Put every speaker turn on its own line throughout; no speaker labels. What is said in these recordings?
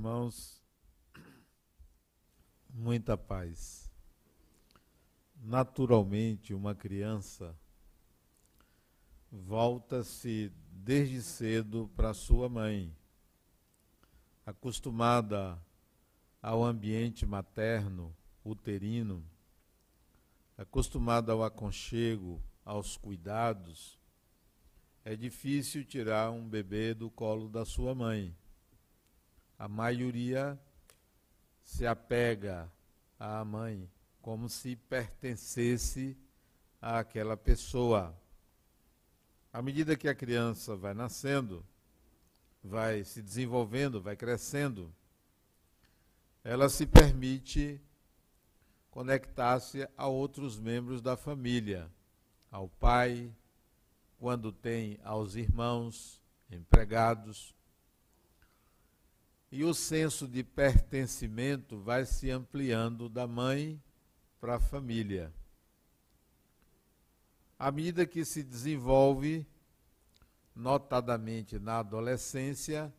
irmãos, muita paz. Naturalmente, uma criança volta-se desde cedo para sua mãe, acostumada ao ambiente materno, uterino, acostumada ao aconchego, aos cuidados. É difícil tirar um bebê do colo da sua mãe a maioria se apega à mãe como se pertencesse àquela pessoa. À medida que a criança vai nascendo, vai se desenvolvendo, vai crescendo, ela se permite conectar-se a outros membros da família, ao pai, quando tem aos irmãos, empregados, e o senso de pertencimento vai se ampliando da mãe para a família. À medida que se desenvolve, notadamente na adolescência,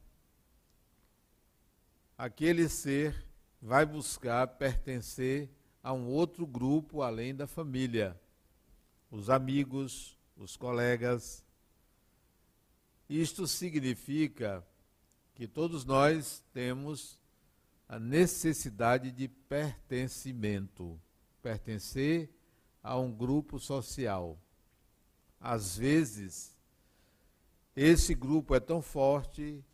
aquele ser vai buscar pertencer a um outro grupo além da família, os amigos, os colegas. Isto significa que todos nós temos a necessidade de pertencimento, pertencer a um grupo social. Às vezes, esse grupo é tão forte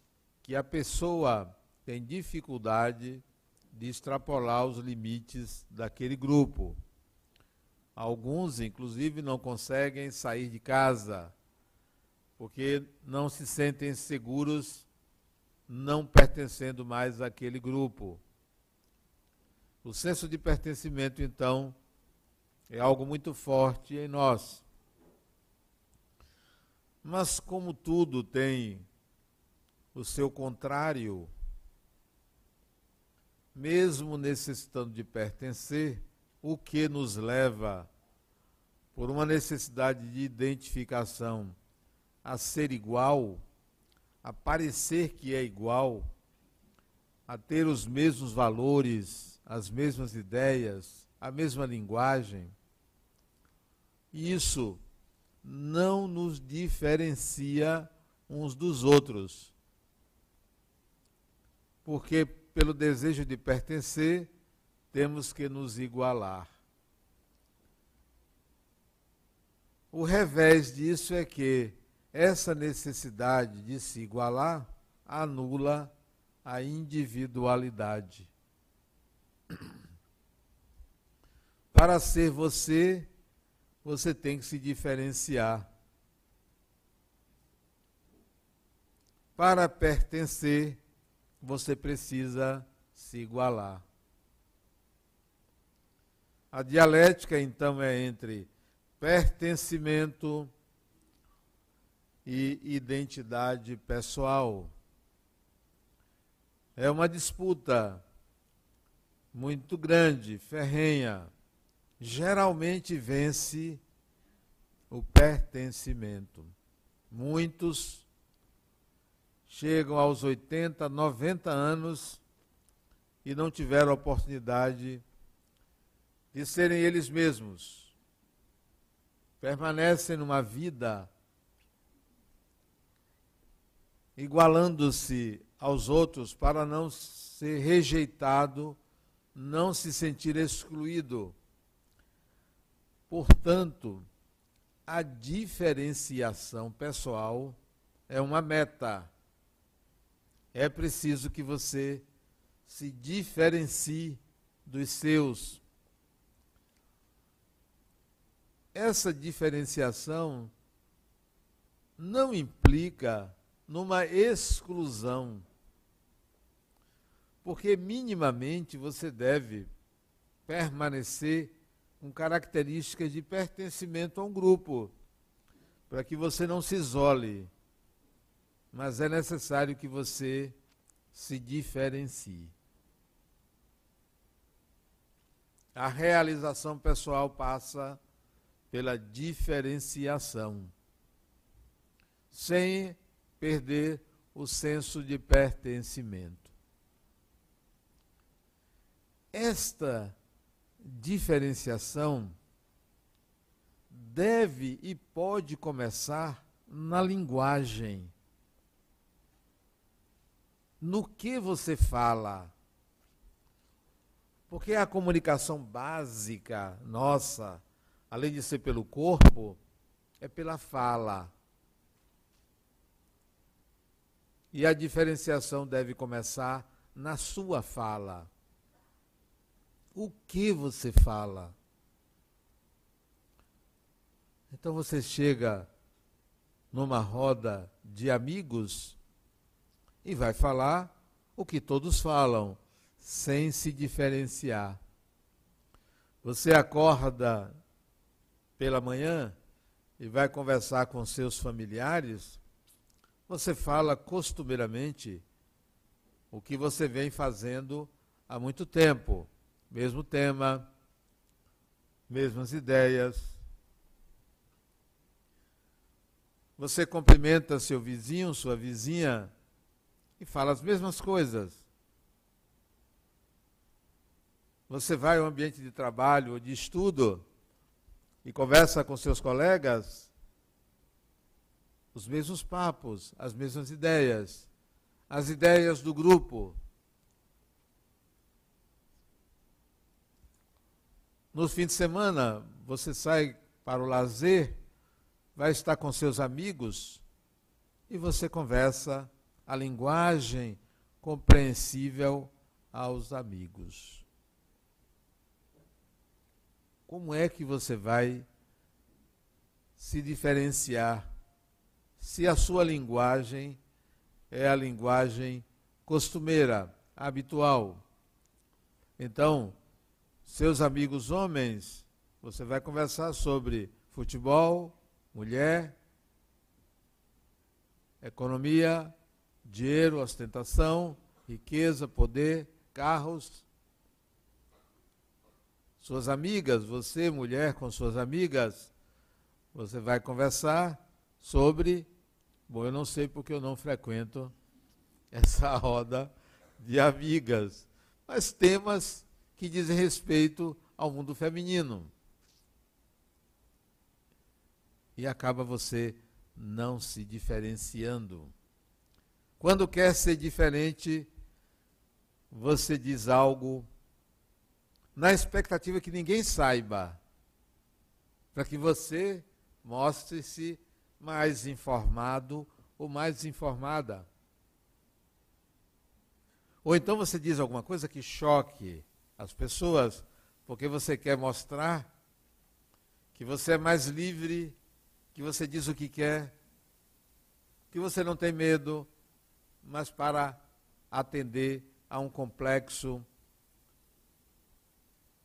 que a pessoa tem dificuldade de extrapolar os limites daquele grupo. Alguns, inclusive, não conseguem sair de casa porque não se sentem seguros não pertencendo mais àquele grupo. O senso de pertencimento, então, é algo muito forte em nós. Mas, como tudo tem o seu contrário, mesmo necessitando de pertencer, o que nos leva, por uma necessidade de identificação, a ser igual, a parecer que é igual, a ter os mesmos valores, as mesmas ideias, a mesma linguagem, isso não nos diferencia uns dos outros. Porque, pelo desejo de pertencer, temos que nos igualar. O revés disso é que essa necessidade de se igualar anula a individualidade. Para ser você, você tem que se diferenciar. Para pertencer, você precisa se igualar. A dialética, então, é entre pertencimento e identidade pessoal. É uma disputa muito grande, ferrenha. Geralmente vence o pertencimento. Muitos chegam aos 80, 90 anos e não tiveram oportunidade de serem eles mesmos. Permanecem numa vida igualando-se aos outros para não ser rejeitado, não se sentir excluído. Portanto, a diferenciação pessoal é uma meta. É preciso que você se diferencie dos seus. Essa diferenciação não implica numa exclusão. Porque minimamente você deve permanecer com características de pertencimento a um grupo, para que você não se isole. Mas é necessário que você se diferencie. A realização pessoal passa pela diferenciação. Sem perder o senso de pertencimento. esta diferenciação deve e pode começar na linguagem. No que você fala. Porque a comunicação básica nossa, além de ser pelo corpo, é pela fala. E a diferenciação deve começar na sua fala. O que você fala? Então você chega numa roda de amigos e vai falar o que todos falam, sem se diferenciar. Você acorda pela manhã e vai conversar com seus familiares, você fala costumeiramente o que você vem fazendo há muito tempo. Mesmo tema, mesmas ideias. Você cumprimenta seu vizinho, sua vizinha, e fala as mesmas coisas. Você vai ao ambiente de trabalho ou de estudo e conversa com seus colegas, os mesmos papos, as mesmas ideias, as ideias do grupo. No fim de semana, você sai para o lazer, vai estar com seus amigos e você conversa a linguagem compreensível aos amigos. Como é que você vai se diferenciar se a sua linguagem é a linguagem costumeira, habitual? Então, seus amigos homens, você vai conversar sobre futebol, mulher, economia, dinheiro, ostentação, riqueza, poder, carros. Suas amigas, você, mulher, com suas amigas, você vai conversar sobre. Bom, eu não sei porque eu não frequento essa roda de amigas, mas temas que dizem respeito ao mundo feminino. E acaba você não se diferenciando. Quando quer ser diferente, você diz algo na expectativa que ninguém saiba, para que você mostre-se mais informado ou mais informada. Ou então você diz alguma coisa que choque as pessoas, porque você quer mostrar que você é mais livre, que você diz o que quer, que você não tem medo, mas para atender a um complexo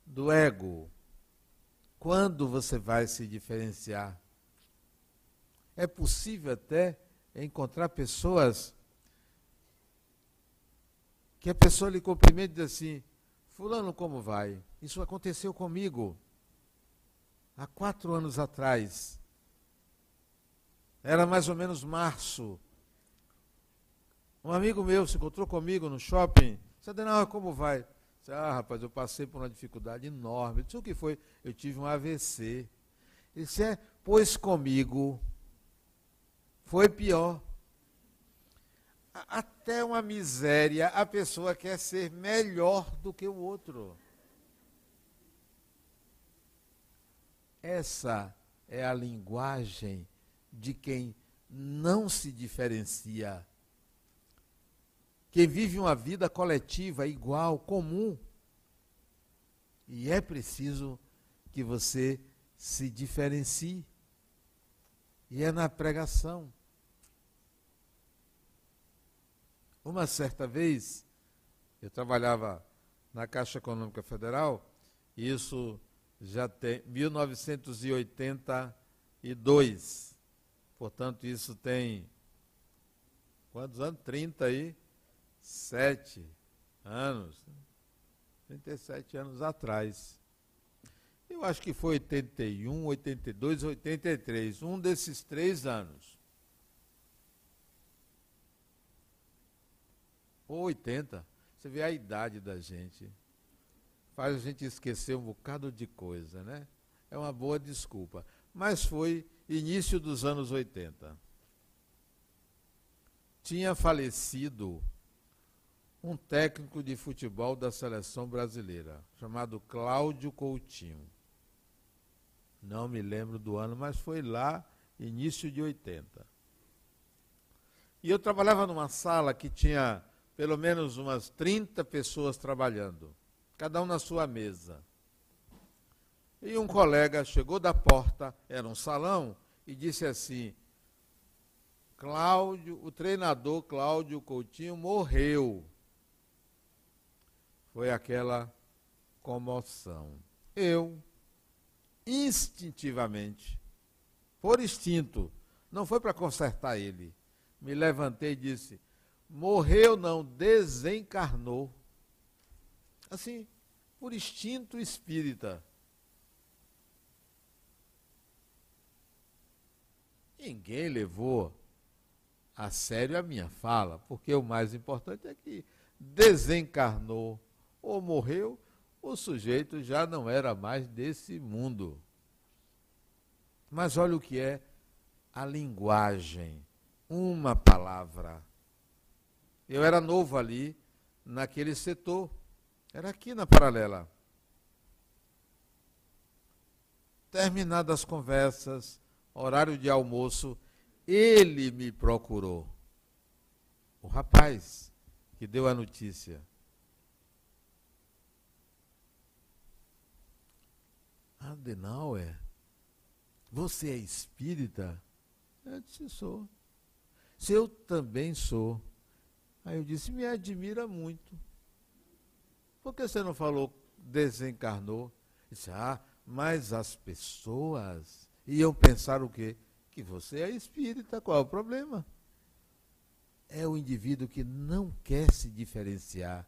do ego. Quando você vai se diferenciar? É possível até encontrar pessoas que a pessoa lhe cumprimenta e diz assim: Fulano, como vai? Isso aconteceu comigo há quatro anos atrás. Era mais ou menos março. Um amigo meu se encontrou comigo no shopping. Disse, Adenal, como vai? Disse, ah, rapaz, eu passei por uma dificuldade enorme. Eu disse, o que foi? Eu tive um AVC. Ele disse, é, pois comigo foi pior. Até uma miséria, a pessoa quer ser melhor do que o outro. Essa é a linguagem de quem não se diferencia. Quem vive uma vida coletiva, igual, comum. E é preciso que você se diferencie. E é na pregação. Uma certa vez, eu trabalhava na Caixa Econômica Federal, isso já tem 1982. Portanto, isso tem quantos anos? 37 anos. 37 anos atrás. Eu acho que foi 81, 82, 83, um desses três anos. Ou 80. Você vê a idade da gente. faz a gente esquecer um bocado de coisa, né? É uma boa desculpa. Mas foi início dos anos 80. Tinha falecido um técnico de futebol da seleção brasileira, chamado Cláudio Coutinho. Não me lembro do ano, mas foi lá, início de 80. E eu trabalhava numa sala que tinha pelo menos umas 30 pessoas trabalhando, cada um na sua mesa. E um colega chegou da porta, era um salão, e disse assim: Cláudio, o treinador Cláudio Coutinho morreu. Foi aquela comoção. Eu, instintivamente, por instinto, não foi para consertar ele, me levantei e disse: morreu não, desencarnou. Assim, por instinto espírita. Ninguém levou a sério a minha fala, porque o mais importante é que desencarnou ou morreu, o sujeito já não era mais desse mundo. Mas olha o que é a linguagem, uma palavra. Eu era novo ali, naquele setor, era aqui na paralela. Terminadas as conversas, horário de almoço, ele me procurou. O rapaz que deu a notícia. Adenauer, você é espírita? Eu disse, sou. Se eu também sou. Aí eu disse, me admira muito. Por que você não falou desencarnou? Eu disse, ah, mas as pessoas iam pensar o quê? Que você é espírita, qual é o problema? É o indivíduo que não quer se diferenciar.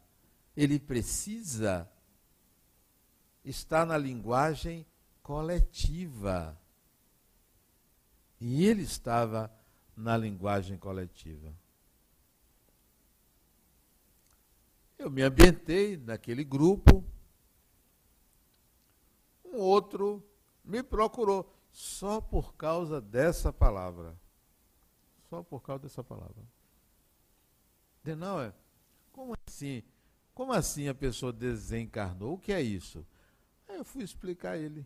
Ele precisa estar na linguagem coletiva. E ele estava na linguagem coletiva. Eu me ambientei naquele grupo. Um outro me procurou só por causa dessa palavra. Só por causa dessa palavra. Não, é. Como assim? Como assim a pessoa desencarnou? O que é isso? Aí eu fui explicar a ele.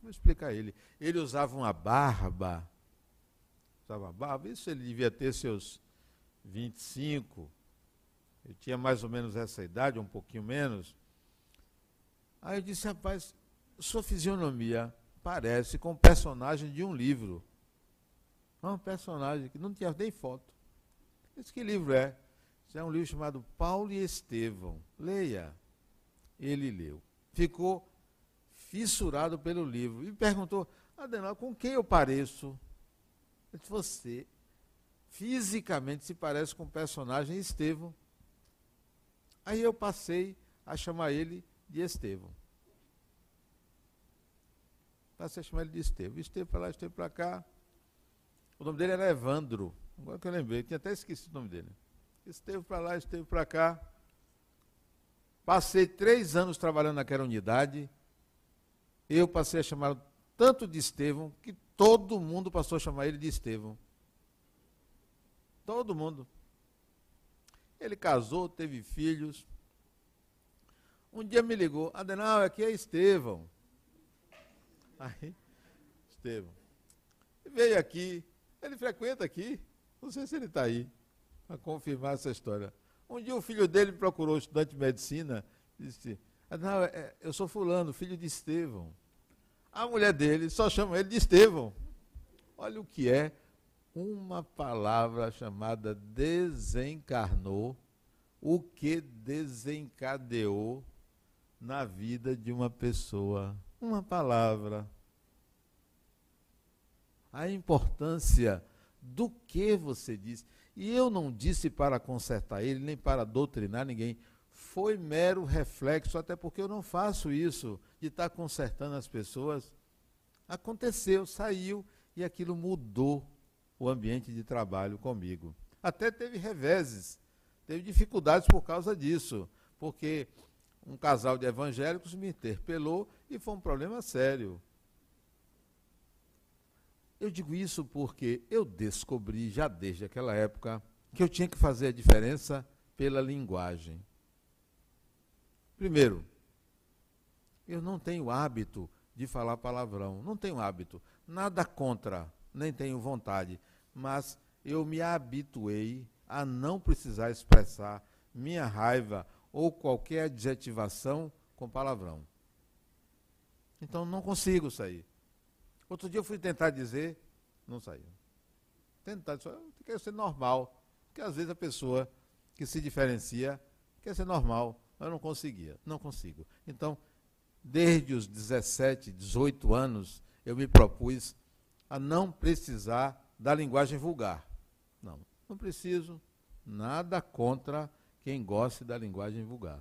Vou explicar a ele. Ele usava uma barba. Usava barba. Isso ele devia ter seus 25. Eu tinha mais ou menos essa idade, um pouquinho menos. Aí eu disse, rapaz, sua fisionomia parece com um personagem de um livro. Um personagem que não tinha nem foto. Esse que livro é? Isso é um livro chamado Paulo e Estevão. Leia. Ele leu. Ficou fissurado pelo livro. E perguntou, Adenal, com quem eu pareço? Eu disse, você fisicamente se parece com o personagem Estevão. Aí eu passei a chamar ele de Estevão. Passei a chamar ele de Estevam. Esteve para lá, esteve para cá. O nome dele era Evandro. Agora que eu lembrei, tinha até esquecido o nome dele. Esteve para lá, esteve para cá. Passei três anos trabalhando naquela unidade. Eu passei a chamar tanto de Estevão que todo mundo passou a chamar ele de Estevão. Todo mundo. Ele casou, teve filhos. Um dia me ligou, Adenal, aqui é Estevão. Aí, Estevão. Veio aqui, ele frequenta aqui. Não sei se ele está aí para confirmar essa história. Um dia o filho dele procurou estudante de medicina disse: Não, é, eu sou fulano, filho de Estevão. A mulher dele só chama ele de Estevão. Olha o que é uma palavra chamada desencarnou, o que desencadeou na vida de uma pessoa. Uma palavra a importância do que você disse. E eu não disse para consertar ele, nem para doutrinar ninguém. Foi mero reflexo, até porque eu não faço isso de estar consertando as pessoas. Aconteceu, saiu e aquilo mudou o ambiente de trabalho comigo. Até teve reveses, teve dificuldades por causa disso, porque um casal de evangélicos me interpelou e foi um problema sério. Eu digo isso porque eu descobri já desde aquela época que eu tinha que fazer a diferença pela linguagem. Primeiro, eu não tenho hábito de falar palavrão, não tenho hábito, nada contra, nem tenho vontade, mas eu me habituei a não precisar expressar minha raiva ou qualquer adjetivação com palavrão. Então não consigo sair. Outro dia eu fui tentar dizer, não saiu. Tentar eu quero ser normal. Porque às vezes a pessoa que se diferencia quer ser normal. Mas eu não conseguia, não consigo. Então, desde os 17, 18 anos, eu me propus a não precisar da linguagem vulgar. Não, não preciso nada contra quem goste da linguagem vulgar.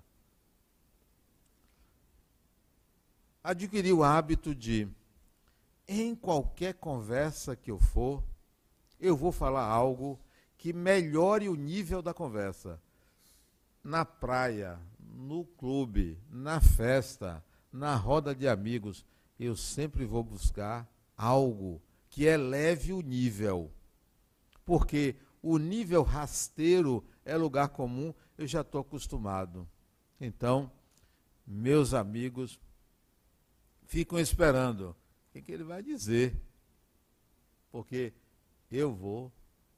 Adquiri o hábito de, em qualquer conversa que eu for, eu vou falar algo que melhore o nível da conversa. Na praia, no clube, na festa, na roda de amigos, eu sempre vou buscar algo que eleve o nível. Porque o nível rasteiro é lugar comum, eu já estou acostumado. Então, meus amigos ficam esperando o que, que ele vai dizer. Porque eu vou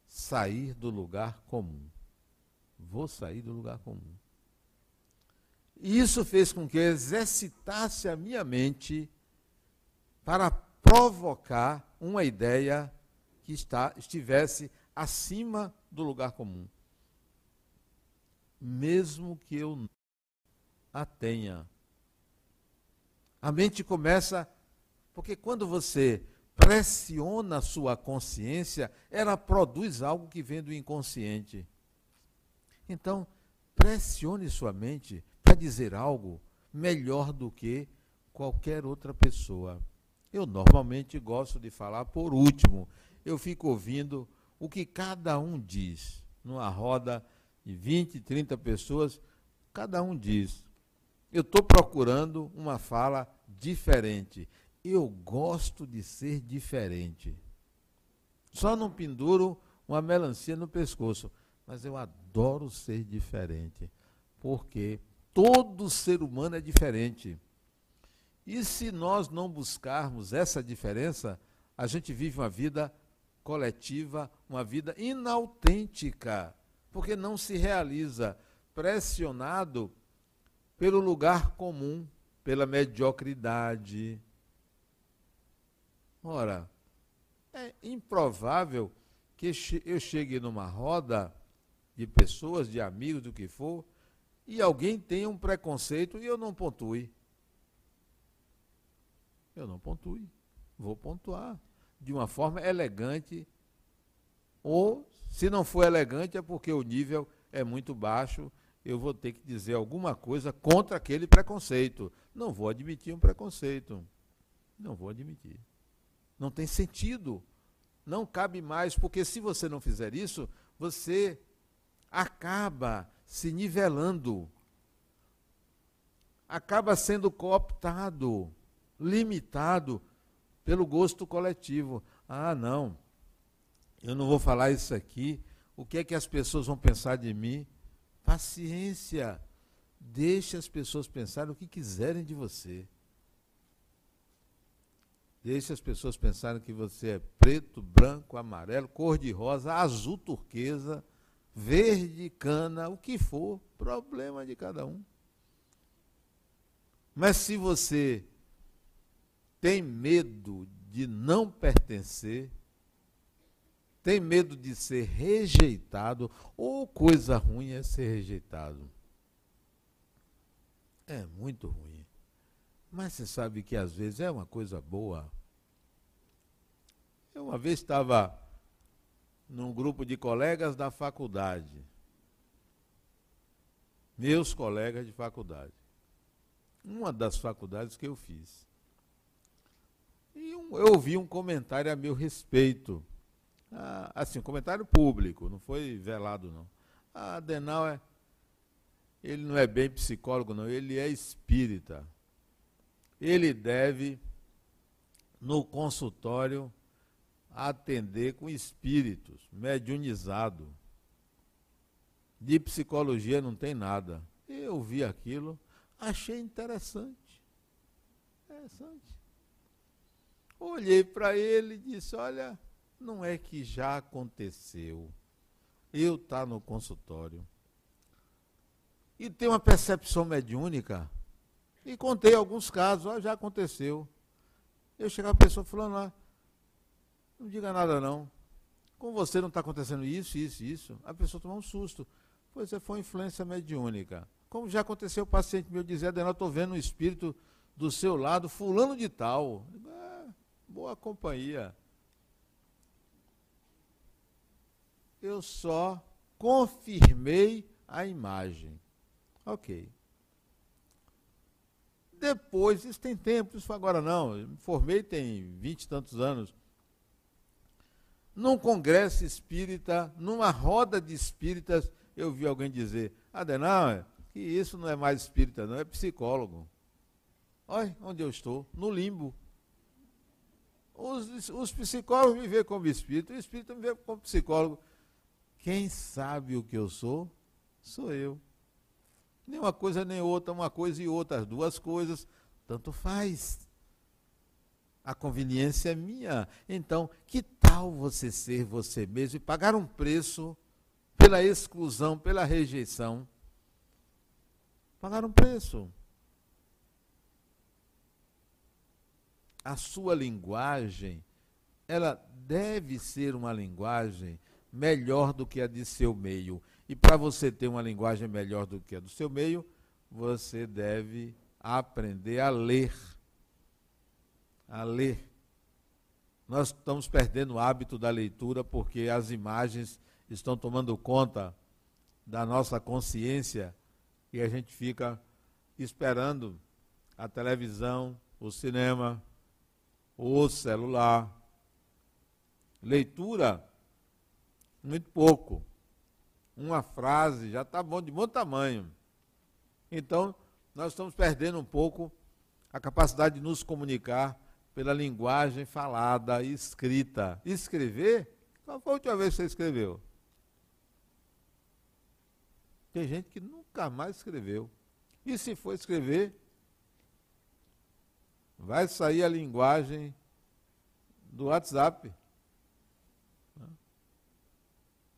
sair do lugar comum. Vou sair do lugar comum. Isso fez com que exercitasse a minha mente para provocar uma ideia que está, estivesse acima do lugar comum. Mesmo que eu a tenha. A mente começa, porque quando você pressiona a sua consciência, ela produz algo que vem do inconsciente. Então, pressione sua mente para dizer algo melhor do que qualquer outra pessoa. Eu normalmente gosto de falar por último. Eu fico ouvindo o que cada um diz. Numa roda de 20, 30 pessoas, cada um diz. Eu estou procurando uma fala diferente. Eu gosto de ser diferente. Só não penduro uma melancia no pescoço, mas eu adoro ser diferente. Porque todo ser humano é diferente. E se nós não buscarmos essa diferença, a gente vive uma vida coletiva, uma vida inautêntica, porque não se realiza pressionado pelo lugar comum, pela mediocridade. Ora, é improvável que eu chegue numa roda de pessoas, de amigos, do que for, e alguém tenha um preconceito e eu não pontue. Eu não pontue. Vou pontuar de uma forma elegante. Ou, se não for elegante, é porque o nível é muito baixo. Eu vou ter que dizer alguma coisa contra aquele preconceito. Não vou admitir um preconceito. Não vou admitir. Não tem sentido. Não cabe mais, porque se você não fizer isso, você acaba se nivelando, acaba sendo cooptado, limitado pelo gosto coletivo. Ah, não, eu não vou falar isso aqui, o que é que as pessoas vão pensar de mim? Paciência, deixe as pessoas pensarem o que quiserem de você. Deixe as pessoas pensarem que você é preto, branco, amarelo, cor de rosa, azul turquesa verde, cana, o que for, problema de cada um. Mas se você tem medo de não pertencer, tem medo de ser rejeitado, ou coisa ruim é ser rejeitado. É muito ruim. Mas você sabe que às vezes é uma coisa boa. Eu uma vez estava num grupo de colegas da faculdade. Meus colegas de faculdade. Uma das faculdades que eu fiz. E um, eu ouvi um comentário a meu respeito. Ah, assim, um comentário público, não foi velado não. Ah, Adenauer, ele não é bem psicólogo, não, ele é espírita. Ele deve, no consultório, atender com espíritos, mediunizado. De psicologia não tem nada. Eu vi aquilo, achei interessante. Interessante. Olhei para ele e disse: Olha, não é que já aconteceu. Eu estar tá no consultório e ter uma percepção mediúnica. E contei alguns casos, ó, já aconteceu. Eu chegava a pessoa falando não diga nada não. Com você não está acontecendo isso, isso, isso. A pessoa tomou um susto. Pois é, foi influência mediúnica. Como já aconteceu, o paciente meu dizia, Adenal, estou vendo um espírito do seu lado, fulano de tal. Boa companhia. Eu só confirmei a imagem. Ok. Depois, isso tem tempo, isso agora não. Eu me formei tem vinte e tantos anos. Num congresso espírita, numa roda de espíritas, eu vi alguém dizer, Adenal, que isso não é mais espírita, não, é psicólogo. Olha onde eu estou, no limbo. Os, os psicólogos me veem como espírito, o espírito me vê como psicólogo. Quem sabe o que eu sou, sou eu. Nem uma coisa nem outra, uma coisa e outra, as duas coisas, tanto faz. A conveniência é minha. Então, que tal você ser você mesmo e pagar um preço pela exclusão, pela rejeição? Pagar um preço. A sua linguagem, ela deve ser uma linguagem melhor do que a de seu meio. E para você ter uma linguagem melhor do que a do seu meio, você deve aprender a ler. A ler. Nós estamos perdendo o hábito da leitura porque as imagens estão tomando conta da nossa consciência e a gente fica esperando a televisão, o cinema, o celular. Leitura, muito pouco uma frase, já está bom, de bom tamanho. Então, nós estamos perdendo um pouco a capacidade de nos comunicar pela linguagem falada e escrita. Escrever? Qual foi a última vez que você escreveu? Tem gente que nunca mais escreveu. E se for escrever, vai sair a linguagem do WhatsApp.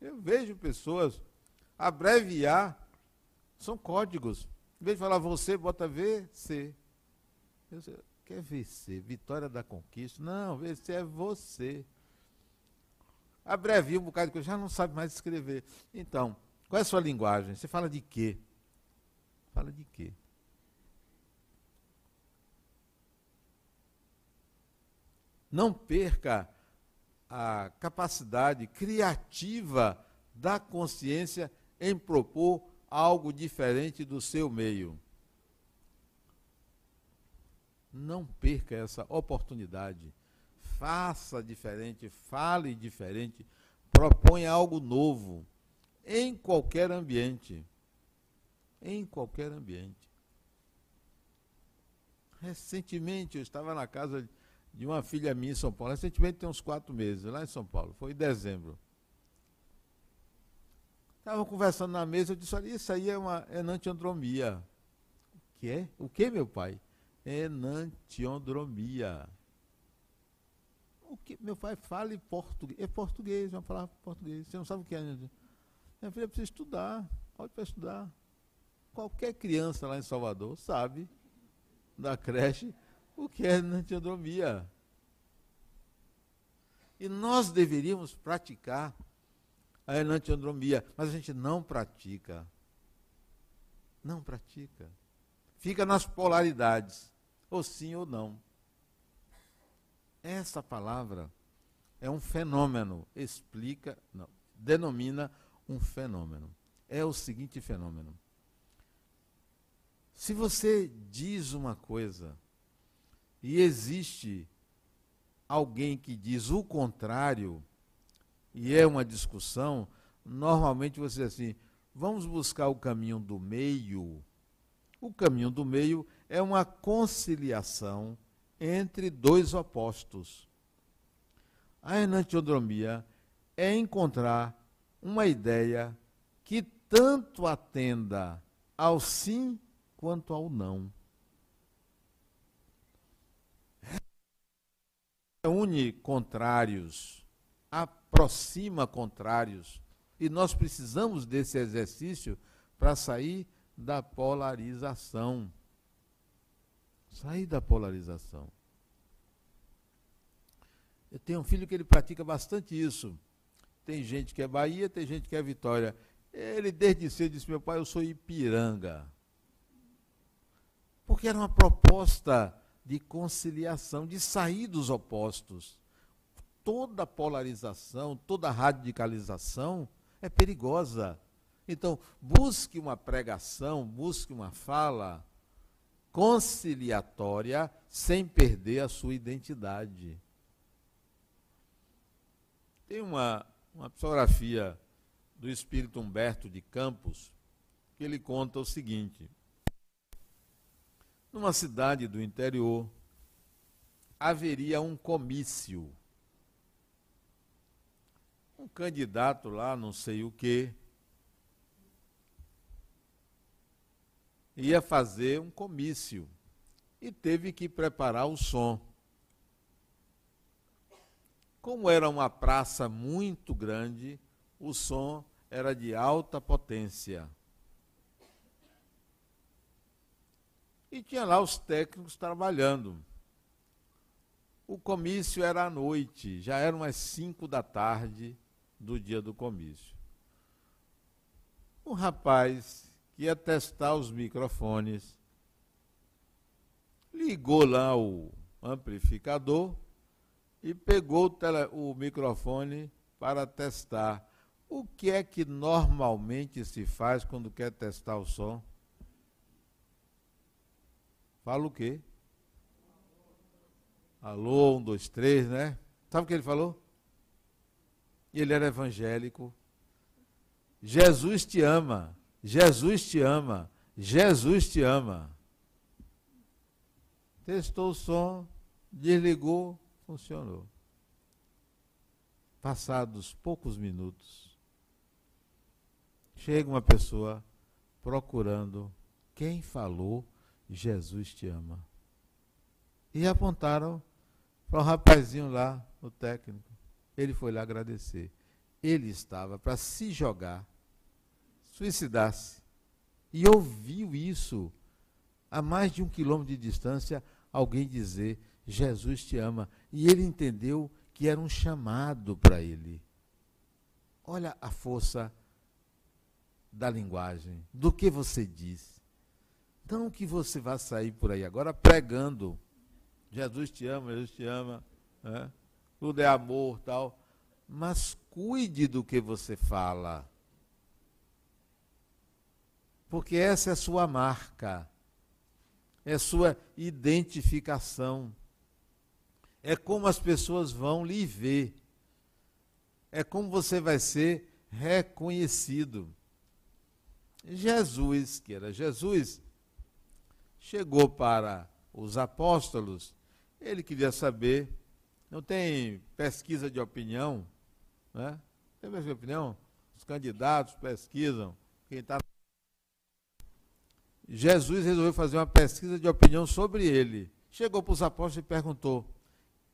Eu vejo pessoas Abreviar são códigos. Em vez de falar você, bota VC. Quer VC? Vitória da Conquista? Não, VC é você. Abrevia um bocado de coisa, já não sabe mais escrever. Então, qual é a sua linguagem? Você fala de quê? Fala de quê? Não perca a capacidade criativa da consciência em propor algo diferente do seu meio. Não perca essa oportunidade. Faça diferente, fale diferente, proponha algo novo em qualquer ambiente. Em qualquer ambiente. Recentemente eu estava na casa de uma filha minha em São Paulo. Recentemente tem uns quatro meses, lá em São Paulo. Foi em dezembro. Estavam conversando na mesa, eu disse, olha, isso aí é uma enantiodromia. O que é? O que, meu pai? Enantiodromia. O que? Meu pai fala em português. É português, uma palavra português. Você não sabe o que é? Minha filha precisa estudar. Pode para estudar. Qualquer criança lá em Salvador sabe, da creche, o que é enantiodromia. E nós deveríamos praticar a enantiodromia, mas a gente não pratica. Não pratica. Fica nas polaridades, ou sim ou não. Essa palavra é um fenômeno, explica, não, denomina um fenômeno. É o seguinte fenômeno. Se você diz uma coisa e existe alguém que diz o contrário, e é uma discussão, normalmente você diz assim, vamos buscar o caminho do meio. O caminho do meio é uma conciliação entre dois opostos. A enantiodromia é encontrar uma ideia que tanto atenda ao sim quanto ao não. Une contrários, aproxima contrários, e nós precisamos desse exercício para sair da polarização. Sair da polarização. Eu tenho um filho que ele pratica bastante isso. Tem gente que é Bahia, tem gente que é Vitória. Ele desde cedo disse: Meu pai, eu sou Ipiranga. Porque era uma proposta de conciliação, de sair dos opostos. Toda polarização, toda radicalização é perigosa. Então, busque uma pregação, busque uma fala conciliatória sem perder a sua identidade. Tem uma, uma psicografia do espírito Humberto de Campos que ele conta o seguinte: numa cidade do interior haveria um comício. Um candidato lá, não sei o que, ia fazer um comício e teve que preparar o som. Como era uma praça muito grande, o som era de alta potência. E tinha lá os técnicos trabalhando. O comício era à noite, já eram umas 5 da tarde do dia do comício. Um rapaz que ia testar os microfones. Ligou lá o amplificador e pegou o, tele, o microfone para testar. O que é que normalmente se faz quando quer testar o som? Fala o quê? Alô, um, dois, três, né? Sabe o que ele falou? Ele era evangélico. Jesus te ama. Jesus te ama. Jesus te ama. Testou o som, desligou, funcionou. Passados poucos minutos, chega uma pessoa procurando quem falou Jesus te ama. E apontaram para o rapazinho lá, o técnico. Ele foi lá agradecer. Ele estava para se jogar suicidar-se. E ouviu isso a mais de um quilômetro de distância, alguém dizer: Jesus te ama. E ele entendeu que era um chamado para ele. Olha a força da linguagem, do que você diz. Não que você vá sair por aí agora pregando. Jesus te ama, Jesus te ama. Né? Tudo é amor, tal. Mas cuide do que você fala porque essa é a sua marca, é sua identificação. É como as pessoas vão lhe ver. É como você vai ser reconhecido. Jesus, que era Jesus, chegou para os apóstolos, ele queria saber, não tem pesquisa de opinião, né? Tem pesquisa de opinião? Os candidatos pesquisam, quem está Jesus resolveu fazer uma pesquisa de opinião sobre ele. Chegou para os apóstolos e perguntou: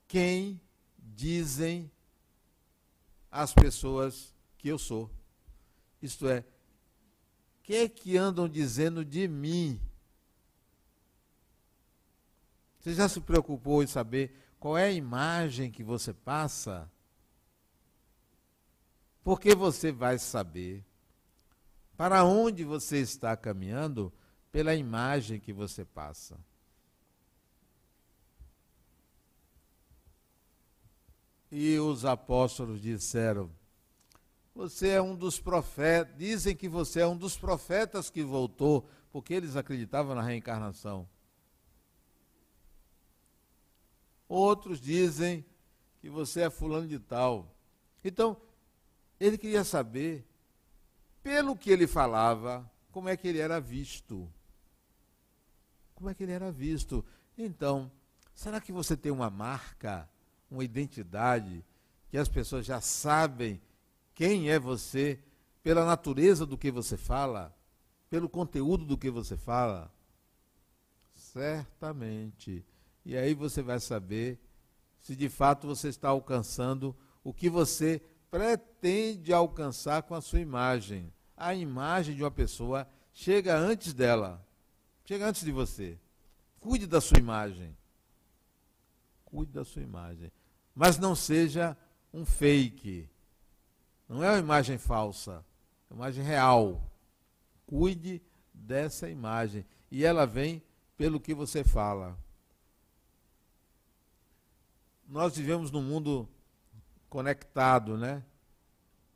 Quem dizem as pessoas que eu sou? Isto é, o que é que andam dizendo de mim? Você já se preocupou em saber qual é a imagem que você passa? Porque você vai saber para onde você está caminhando pela imagem que você passa. E os apóstolos disseram: Você é um dos profetas. Dizem que você é um dos profetas que voltou, porque eles acreditavam na reencarnação. Outros dizem que você é fulano de tal. Então, ele queria saber pelo que ele falava, como é que ele era visto. Como é que ele era visto. Então, será que você tem uma marca, uma identidade, que as pessoas já sabem quem é você pela natureza do que você fala, pelo conteúdo do que você fala? Certamente. E aí você vai saber se de fato você está alcançando o que você pretende alcançar com a sua imagem. A imagem de uma pessoa chega antes dela, chega antes de você. Cuide da sua imagem. Cuide da sua imagem. Mas não seja um fake. Não é uma imagem falsa, é uma imagem real. Cuide dessa imagem. E ela vem pelo que você fala. Nós vivemos num mundo conectado, né?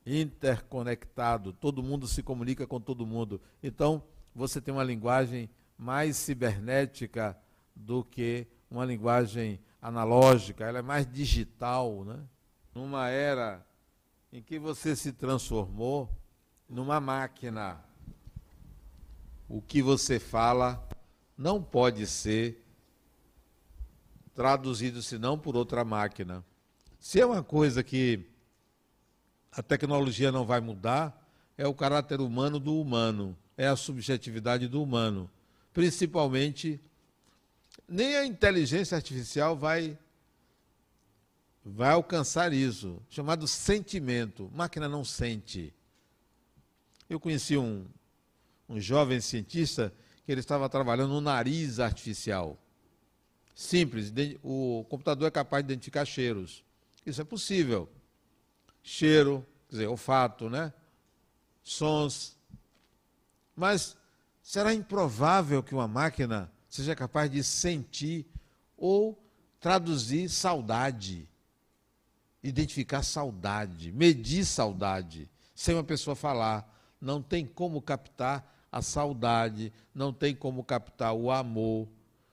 Interconectado. Todo mundo se comunica com todo mundo. Então, você tem uma linguagem mais cibernética do que uma linguagem analógica, ela é mais digital, né? Numa era em que você se transformou numa máquina. O que você fala não pode ser traduzido senão por outra máquina. Se é uma coisa que a tecnologia não vai mudar, é o caráter humano do humano, é a subjetividade do humano. Principalmente, nem a inteligência artificial vai vai alcançar isso, chamado sentimento. Máquina não sente. Eu conheci um, um jovem cientista que ele estava trabalhando no nariz artificial. Simples, o computador é capaz de identificar cheiros. Isso é possível. Cheiro, quer dizer, olfato, né? Sons. Mas será improvável que uma máquina seja capaz de sentir ou traduzir saudade, identificar saudade, medir saudade, sem uma pessoa falar. Não tem como captar a saudade, não tem como captar o amor.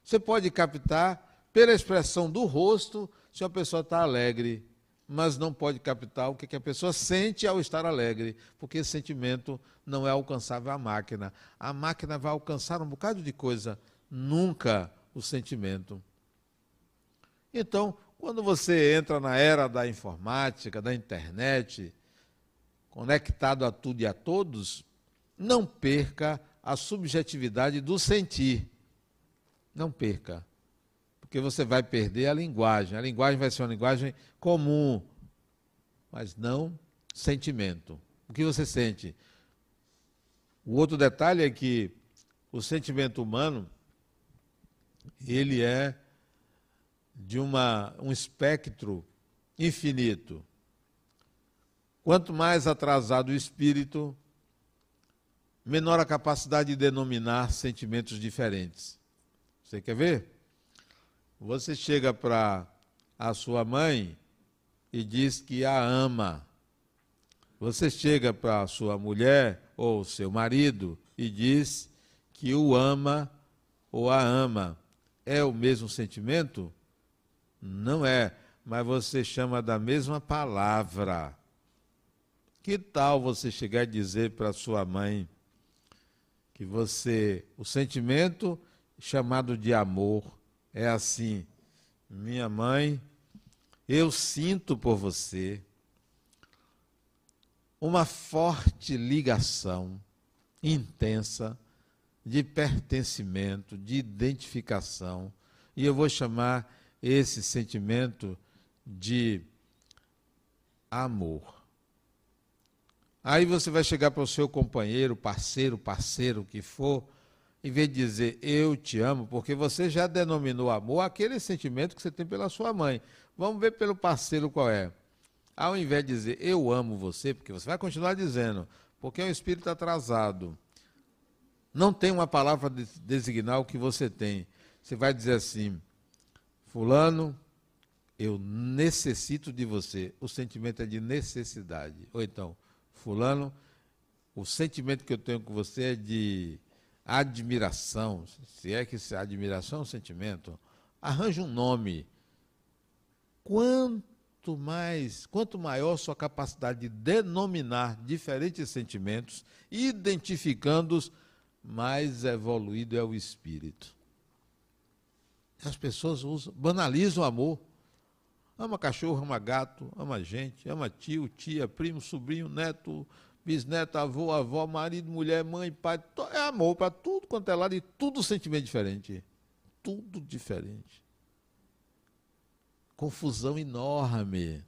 Você pode captar pela expressão do rosto se a pessoa está alegre, mas não pode captar o que a pessoa sente ao estar alegre, porque esse sentimento não é alcançável à máquina. A máquina vai alcançar um bocado de coisa, nunca o sentimento. Então, quando você entra na era da informática, da internet, conectado a tudo e a todos, não perca a subjetividade do sentir. Não perca porque você vai perder a linguagem. A linguagem vai ser uma linguagem comum, mas não sentimento. O que você sente? O outro detalhe é que o sentimento humano ele é de uma, um espectro infinito. Quanto mais atrasado o espírito, menor a capacidade de denominar sentimentos diferentes. Você quer ver? Você chega para a sua mãe e diz que a ama. Você chega para a sua mulher ou seu marido e diz que o ama ou a ama. É o mesmo sentimento? Não é, mas você chama da mesma palavra. Que tal você chegar e dizer para sua mãe que você, o sentimento chamado de amor, é assim: minha mãe, eu sinto por você uma forte ligação intensa de pertencimento, de identificação, e eu vou chamar esse sentimento de amor. Aí você vai chegar para o seu companheiro, parceiro, parceiro que for, em vez de dizer eu te amo, porque você já denominou amor aquele sentimento que você tem pela sua mãe. Vamos ver pelo parceiro qual é. Ao invés de dizer eu amo você, porque você vai continuar dizendo, porque é um espírito atrasado. Não tem uma palavra para designar o que você tem. Você vai dizer assim: Fulano, eu necessito de você. O sentimento é de necessidade. Ou então, Fulano, o sentimento que eu tenho com você é de admiração, se é que admiração é um sentimento, arranje um nome. Quanto quanto mais, quanto maior sua capacidade de denominar diferentes sentimentos, identificando-os, mais evoluído é o espírito. As pessoas usam, banalizam o amor. Ama cachorro, ama gato, ama gente, ama tio, tia, primo, sobrinho, neto, bisneto, avô, avó, marido, mulher, mãe, pai. É amor para tudo quanto é lado e tudo sentimento diferente. Tudo diferente. Confusão enorme.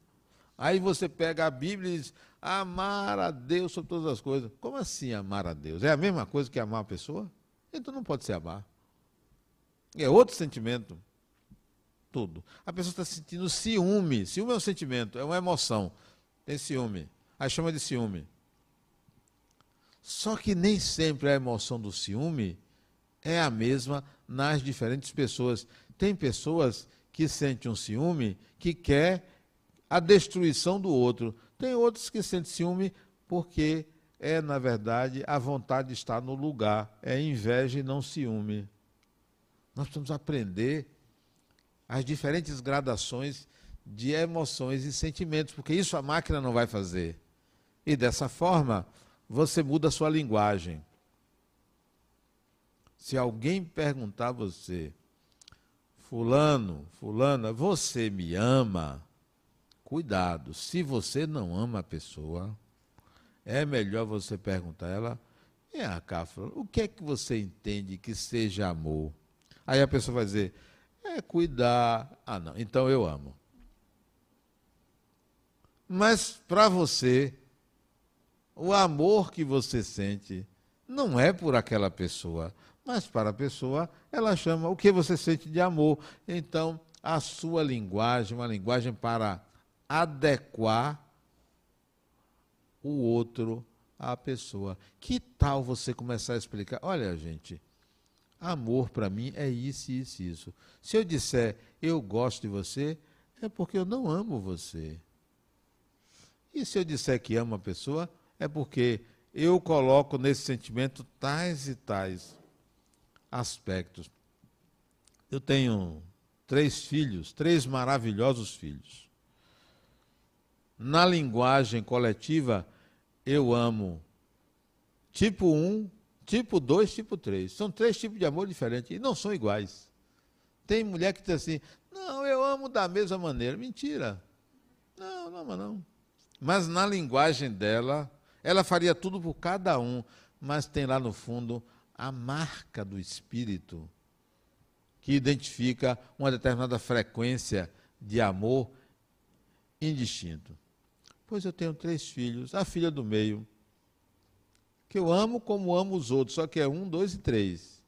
Aí você pega a Bíblia e diz: amar a Deus sobre todas as coisas. Como assim amar a Deus? É a mesma coisa que amar a pessoa? Então não pode ser amar. É outro sentimento tudo. A pessoa está sentindo ciúme. Ciúme é um sentimento, é uma emoção. Tem ciúme. Aí chama de ciúme. Só que nem sempre a emoção do ciúme é a mesma nas diferentes pessoas. Tem pessoas que sentem um ciúme que quer a destruição do outro. Tem outros que sentem ciúme porque é, na verdade, a vontade de estar no lugar. É inveja e não ciúme. Nós precisamos aprender as diferentes gradações de emoções e sentimentos, porque isso a máquina não vai fazer. E dessa forma, você muda a sua linguagem. Se alguém perguntar a você, Fulano, Fulana, você me ama? Cuidado, se você não ama a pessoa, é melhor você perguntar a ela, é cá, o que é que você entende que seja amor? Aí a pessoa vai dizer, é cuidar. Ah, não, então eu amo. Mas para você, o amor que você sente não é por aquela pessoa, mas para a pessoa, ela chama o que você sente de amor. Então, a sua linguagem, uma linguagem para adequar o outro à pessoa. Que tal você começar a explicar? Olha, gente, Amor para mim é isso, isso, isso. Se eu disser eu gosto de você, é porque eu não amo você. E se eu disser que amo a pessoa, é porque eu coloco nesse sentimento tais e tais aspectos. Eu tenho três filhos, três maravilhosos filhos. Na linguagem coletiva, eu amo tipo 1, Tipo 2, tipo 3. São três tipos de amor diferentes e não são iguais. Tem mulher que diz assim: não, eu amo da mesma maneira. Mentira. Não, não ama não. Mas na linguagem dela, ela faria tudo por cada um, mas tem lá no fundo a marca do espírito que identifica uma determinada frequência de amor indistinto. Pois eu tenho três filhos, a filha do meio que eu amo como amo os outros, só que é um, dois e três.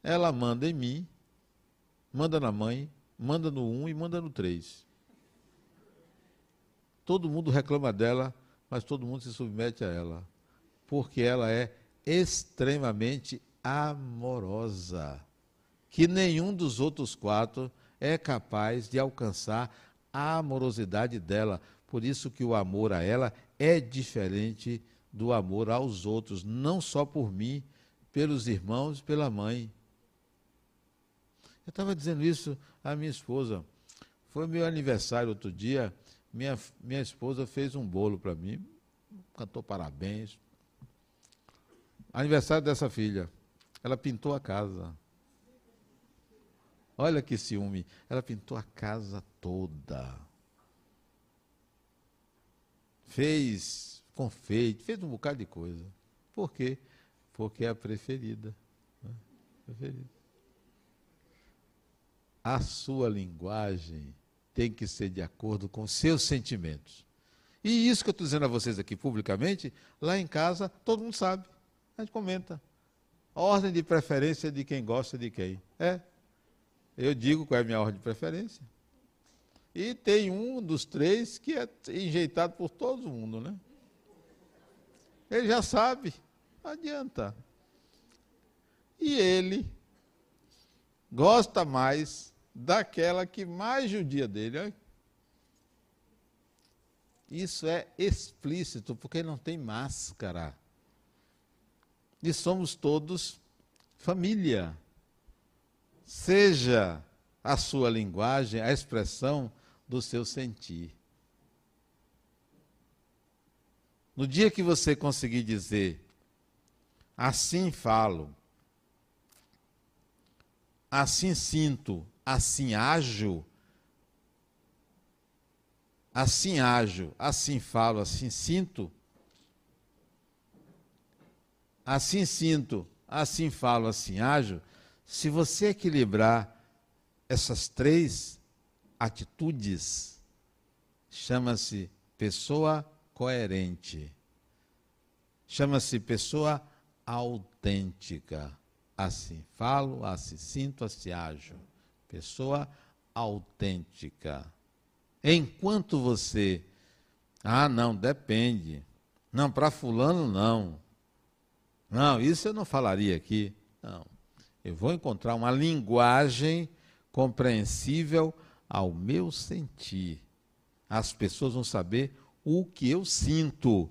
Ela manda em mim, manda na mãe, manda no um e manda no três. Todo mundo reclama dela, mas todo mundo se submete a ela, porque ela é extremamente amorosa, que nenhum dos outros quatro é capaz de alcançar a amorosidade dela. Por isso que o amor a ela é diferente do amor aos outros, não só por mim, pelos irmãos, pela mãe. Eu estava dizendo isso à minha esposa. Foi meu aniversário outro dia, minha, minha esposa fez um bolo para mim, cantou parabéns. Aniversário dessa filha. Ela pintou a casa. Olha que ciúme. Ela pintou a casa toda. Fez confeite, fez um bocado de coisa. Por quê? Porque é a preferida. Né? preferida. A sua linguagem tem que ser de acordo com seus sentimentos. E isso que eu estou dizendo a vocês aqui publicamente, lá em casa, todo mundo sabe. A gente comenta. Ordem de preferência de quem gosta de quem. É. Eu digo qual é a minha ordem de preferência. E tem um dos três que é enjeitado por todo mundo, né? Ele já sabe, não adianta. E ele gosta mais daquela que mais judia dele. Isso é explícito, porque não tem máscara. E somos todos família. Seja a sua linguagem, a expressão do seu sentir. No dia que você conseguir dizer, assim falo, assim sinto, assim ajo, assim ajo, assim falo, assim sinto, assim sinto, assim falo, assim ajo, se você equilibrar essas três atitudes, chama-se pessoa coerente. Chama-se pessoa autêntica. Assim falo, assim sinto, assim ajo. Pessoa autêntica. Enquanto você, ah, não, depende. Não, para fulano não. Não, isso eu não falaria aqui. Não. Eu vou encontrar uma linguagem compreensível ao meu sentir. As pessoas vão saber o que eu sinto,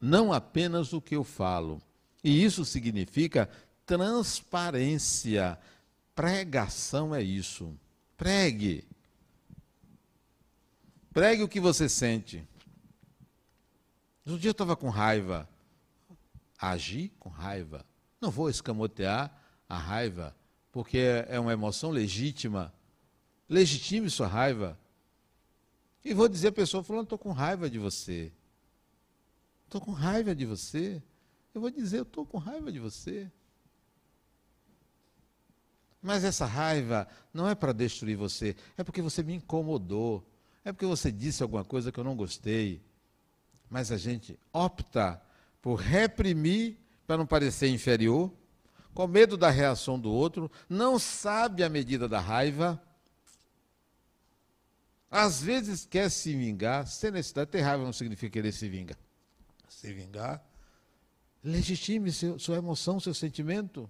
não apenas o que eu falo. E isso significa transparência. Pregação é isso. Pregue. Pregue o que você sente. Um dia eu estava com raiva. Agi com raiva. Não vou escamotear a raiva, porque é uma emoção legítima. Legitime sua raiva. E vou dizer à pessoa, falando, estou com raiva de você. Estou com raiva de você. Eu vou dizer, estou com raiva de você. Mas essa raiva não é para destruir você, é porque você me incomodou, é porque você disse alguma coisa que eu não gostei. Mas a gente opta por reprimir para não parecer inferior, com medo da reação do outro, não sabe a medida da raiva às vezes quer se vingar, sem necessidade, ter raiva não significa querer se vingar. Se vingar, legitime seu, sua emoção, seu sentimento.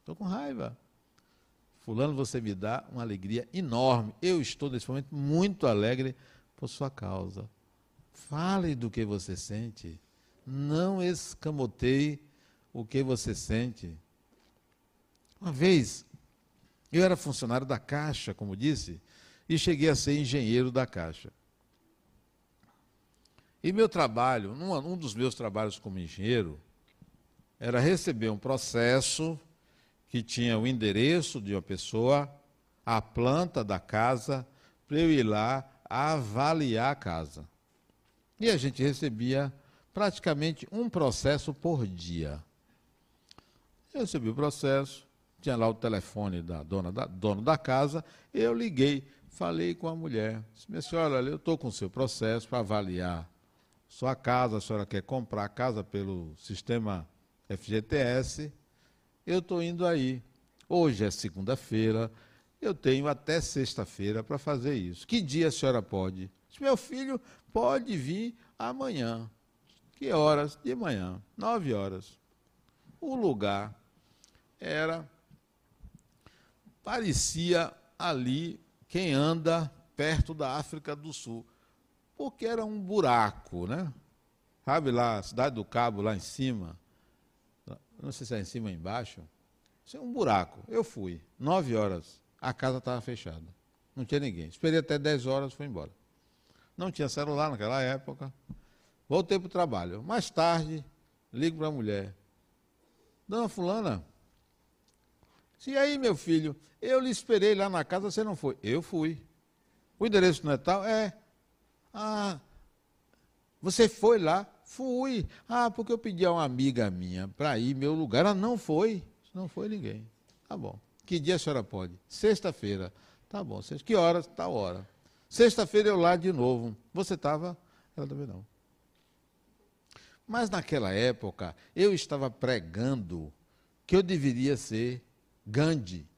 Estou com raiva. Fulano, você me dá uma alegria enorme. Eu estou, nesse momento, muito alegre por sua causa. Fale do que você sente. Não escamoteie o que você sente. Uma vez, eu era funcionário da Caixa, como disse, e cheguei a ser engenheiro da Caixa. E meu trabalho, um dos meus trabalhos como engenheiro, era receber um processo que tinha o endereço de uma pessoa, a planta da casa, para eu ir lá avaliar a casa. E a gente recebia praticamente um processo por dia. Eu recebi o processo, tinha lá o telefone da dona da, dono da casa, eu liguei falei com a mulher. Disse, minha senhora, eu estou com o seu processo para avaliar sua casa, a senhora quer comprar a casa pelo sistema FGTS, eu estou indo aí. Hoje é segunda-feira, eu tenho até sexta-feira para fazer isso. Que dia a senhora pode? Meu filho pode vir amanhã. Que horas? De manhã, nove horas. O lugar era parecia ali quem anda perto da África do Sul, porque era um buraco, né? Sabe lá, a cidade do Cabo, lá em cima, não sei se é em cima ou embaixo, é um buraco. Eu fui, nove horas, a casa estava fechada, não tinha ninguém. Esperei até dez horas, fui embora. Não tinha celular naquela época. Voltei para o trabalho. Mais tarde, ligo para a mulher. Dona Fulana, e aí, meu filho, eu lhe esperei lá na casa, você não foi. Eu fui. O endereço não é tal? É. Ah, você foi lá? Fui. Ah, porque eu pedi a uma amiga minha para ir meu lugar. Ela não foi. Não foi ninguém. Tá bom. Que dia a senhora pode? Sexta-feira. Tá bom. Que horas? Tal hora. Sexta-feira eu lá de novo. Você estava? Ela também não. Mas naquela época eu estava pregando que eu deveria ser Gandhi.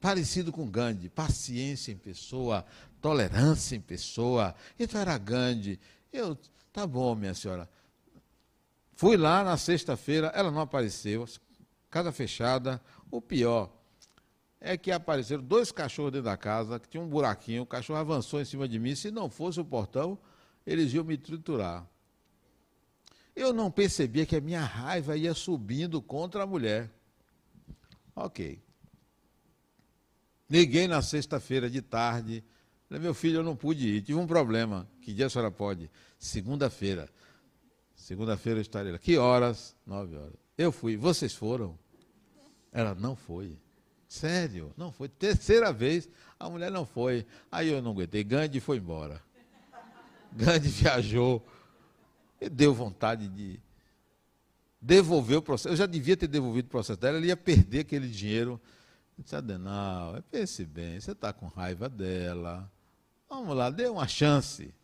Parecido com Gandhi, paciência em pessoa, tolerância em pessoa. Então era Gandhi. Eu, tá bom, minha senhora. Fui lá na sexta-feira, ela não apareceu, casa fechada. O pior é que apareceram dois cachorros dentro da casa, que tinha um buraquinho, o cachorro avançou em cima de mim. Se não fosse o portão, eles iam me triturar. Eu não percebia que a minha raiva ia subindo contra a mulher. Ok. Liguei na sexta-feira de tarde. Falei, meu filho, eu não pude ir. Tive um problema. Que dia a senhora pode? Segunda-feira. Segunda-feira eu estarei lá. Que horas? Nove horas. Eu fui. Vocês foram? Ela não foi. Sério, não foi. Terceira vez, a mulher não foi. Aí eu não aguentei. Gandhi foi embora. Gandhi viajou. E deu vontade de devolver o processo. Eu já devia ter devolvido o processo dela, ele ia perder aquele dinheiro. Eu disse, Adenal, pense bem, você está com raiva dela. Vamos lá, dê uma chance.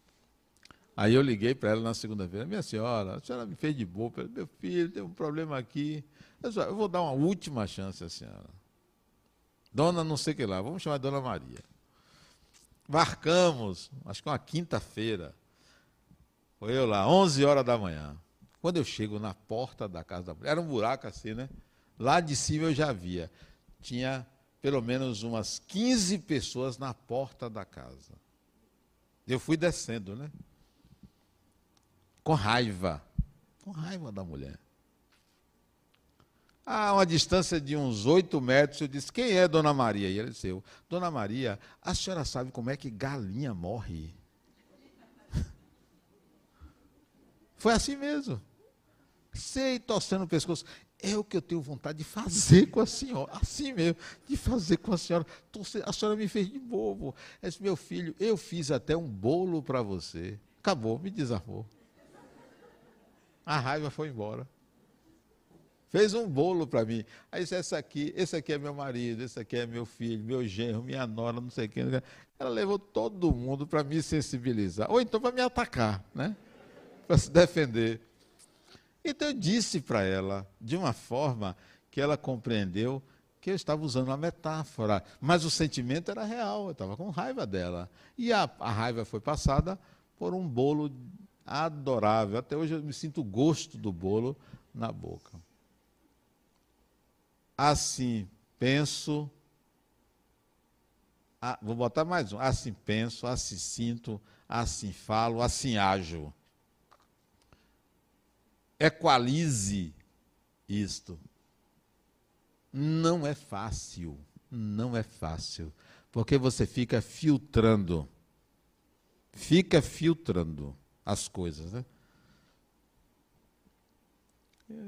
Aí eu liguei para ela na segunda-feira, minha senhora, a senhora me fez de boa, meu filho, tem um problema aqui. Eu, eu vou dar uma última chance à senhora. Dona não sei que lá, vamos chamar Dona Maria. Marcamos, acho que uma quinta-feira. Foi eu lá, 11 horas da manhã. Quando eu chego na porta da casa da mulher, era um buraco assim, né? Lá de cima eu já via. Tinha pelo menos umas 15 pessoas na porta da casa. Eu fui descendo, né? com raiva. Com raiva da mulher. A uma distância de uns oito metros, eu disse: Quem é Dona Maria? E ele disse: eu, Dona Maria, a senhora sabe como é que galinha morre? Foi assim mesmo. Sei, torcendo o pescoço. É o que eu tenho vontade de fazer com a senhora. Assim mesmo, de fazer com a senhora. A senhora me fez de bobo. Esse meu filho, eu fiz até um bolo para você. Acabou, me desarmou. A raiva foi embora. Fez um bolo para mim. Aí disse, esse aqui, esse aqui é meu marido, esse aqui é meu filho, meu genro, minha nora, não sei quem. Ela levou todo mundo para me sensibilizar. Ou então para me atacar, né? Para se defender. Então eu disse para ela, de uma forma que ela compreendeu que eu estava usando uma metáfora, mas o sentimento era real, eu estava com raiva dela. E a, a raiva foi passada por um bolo adorável. Até hoje eu me sinto o gosto do bolo na boca. Assim penso, vou botar mais um. Assim penso, assim sinto, assim falo, assim ajo. Equalize isto. Não é fácil, não é fácil, porque você fica filtrando. Fica filtrando as coisas. Né?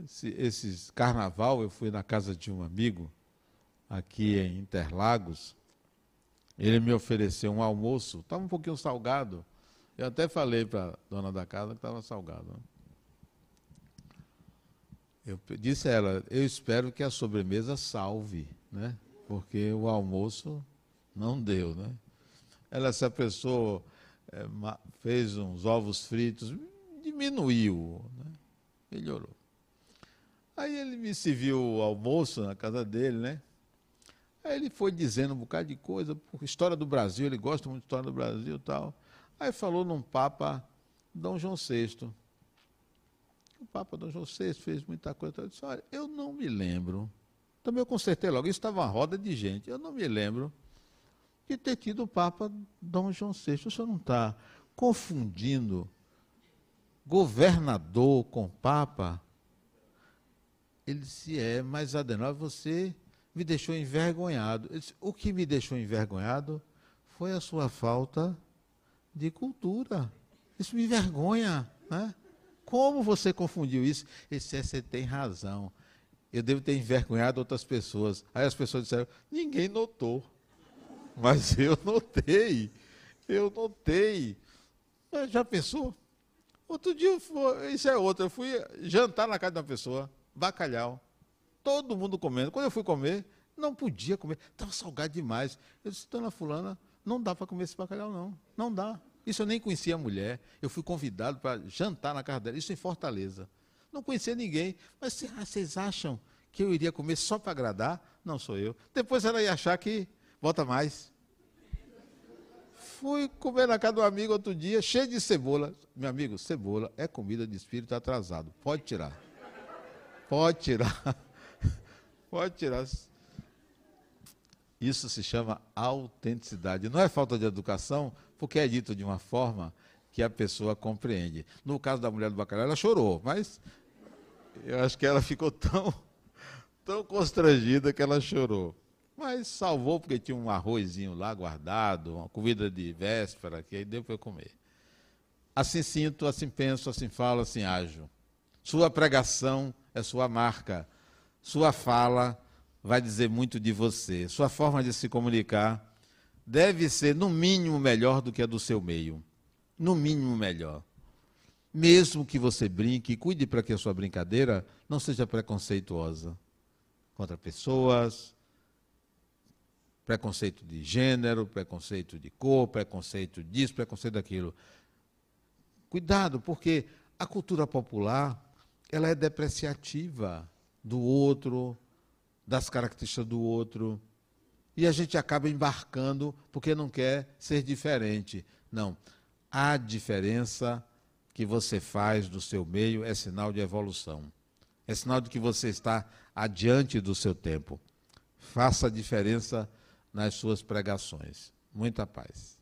Esse, esse carnaval eu fui na casa de um amigo aqui em Interlagos. Ele me ofereceu um almoço, estava um pouquinho salgado. Eu até falei para a dona da casa que estava salgado. Né? Eu disse a ela, eu espero que a sobremesa salve, né? Porque o almoço não deu, né? Ela se apressou é, fez uns ovos fritos, diminuiu, né? melhorou. Aí ele me serviu o almoço na casa dele, né? Aí ele foi dizendo um bocado de coisa, história do Brasil, ele gosta muito de história do Brasil e tal. Aí falou num Papa Dom João VI. O Papa Dom João VI fez muita coisa. Eu disse, olha, eu não me lembro. Também eu consertei logo, isso estava uma roda de gente. Eu não me lembro de ter tido o Papa Dom João VI. O senhor não está confundindo governador com Papa? Ele disse, é, mas Adenauer, você me deixou envergonhado. Disse, o que me deixou envergonhado foi a sua falta de cultura. Isso me envergonha. Né? Como você confundiu isso? Esse é, você tem razão. Eu devo ter envergonhado outras pessoas. Aí as pessoas disseram, ninguém notou. Mas eu notei. Eu notei. Mas já pensou? Outro dia, isso é outro, eu fui jantar na casa de uma pessoa, bacalhau. Todo mundo comendo. Quando eu fui comer, não podia comer. Estava salgado demais. Eu disse, dona fulana, não dá para comer esse bacalhau, não. Não dá. Isso eu nem conhecia a mulher. Eu fui convidado para jantar na casa dela. Isso em Fortaleza. Não conhecia ninguém. Mas ah, vocês acham que eu iria comer só para agradar? Não sou eu. Depois ela ia achar que Bota mais. Fui comer na casa do amigo outro dia, cheio de cebola. Meu amigo, cebola é comida de espírito atrasado. Pode tirar. Pode tirar. Pode tirar. Isso se chama autenticidade. Não é falta de educação, porque é dito de uma forma que a pessoa compreende. No caso da mulher do bacalhau, ela chorou, mas eu acho que ela ficou tão, tão constrangida que ela chorou. Mas salvou porque tinha um arrozinho lá guardado, uma comida de véspera, que aí deu para eu comer. Assim sinto, assim penso, assim falo, assim ajo. Sua pregação é sua marca. Sua fala vai dizer muito de você. Sua forma de se comunicar deve ser, no mínimo, melhor do que a do seu meio. No mínimo, melhor. Mesmo que você brinque, cuide para que a sua brincadeira não seja preconceituosa contra pessoas, preconceito de gênero, preconceito de cor, preconceito disso, preconceito daquilo. Cuidado, porque a cultura popular ela é depreciativa do outro, das características do outro. E a gente acaba embarcando porque não quer ser diferente. Não. A diferença que você faz do seu meio é sinal de evolução. É sinal de que você está adiante do seu tempo. Faça a diferença nas suas pregações. Muita paz.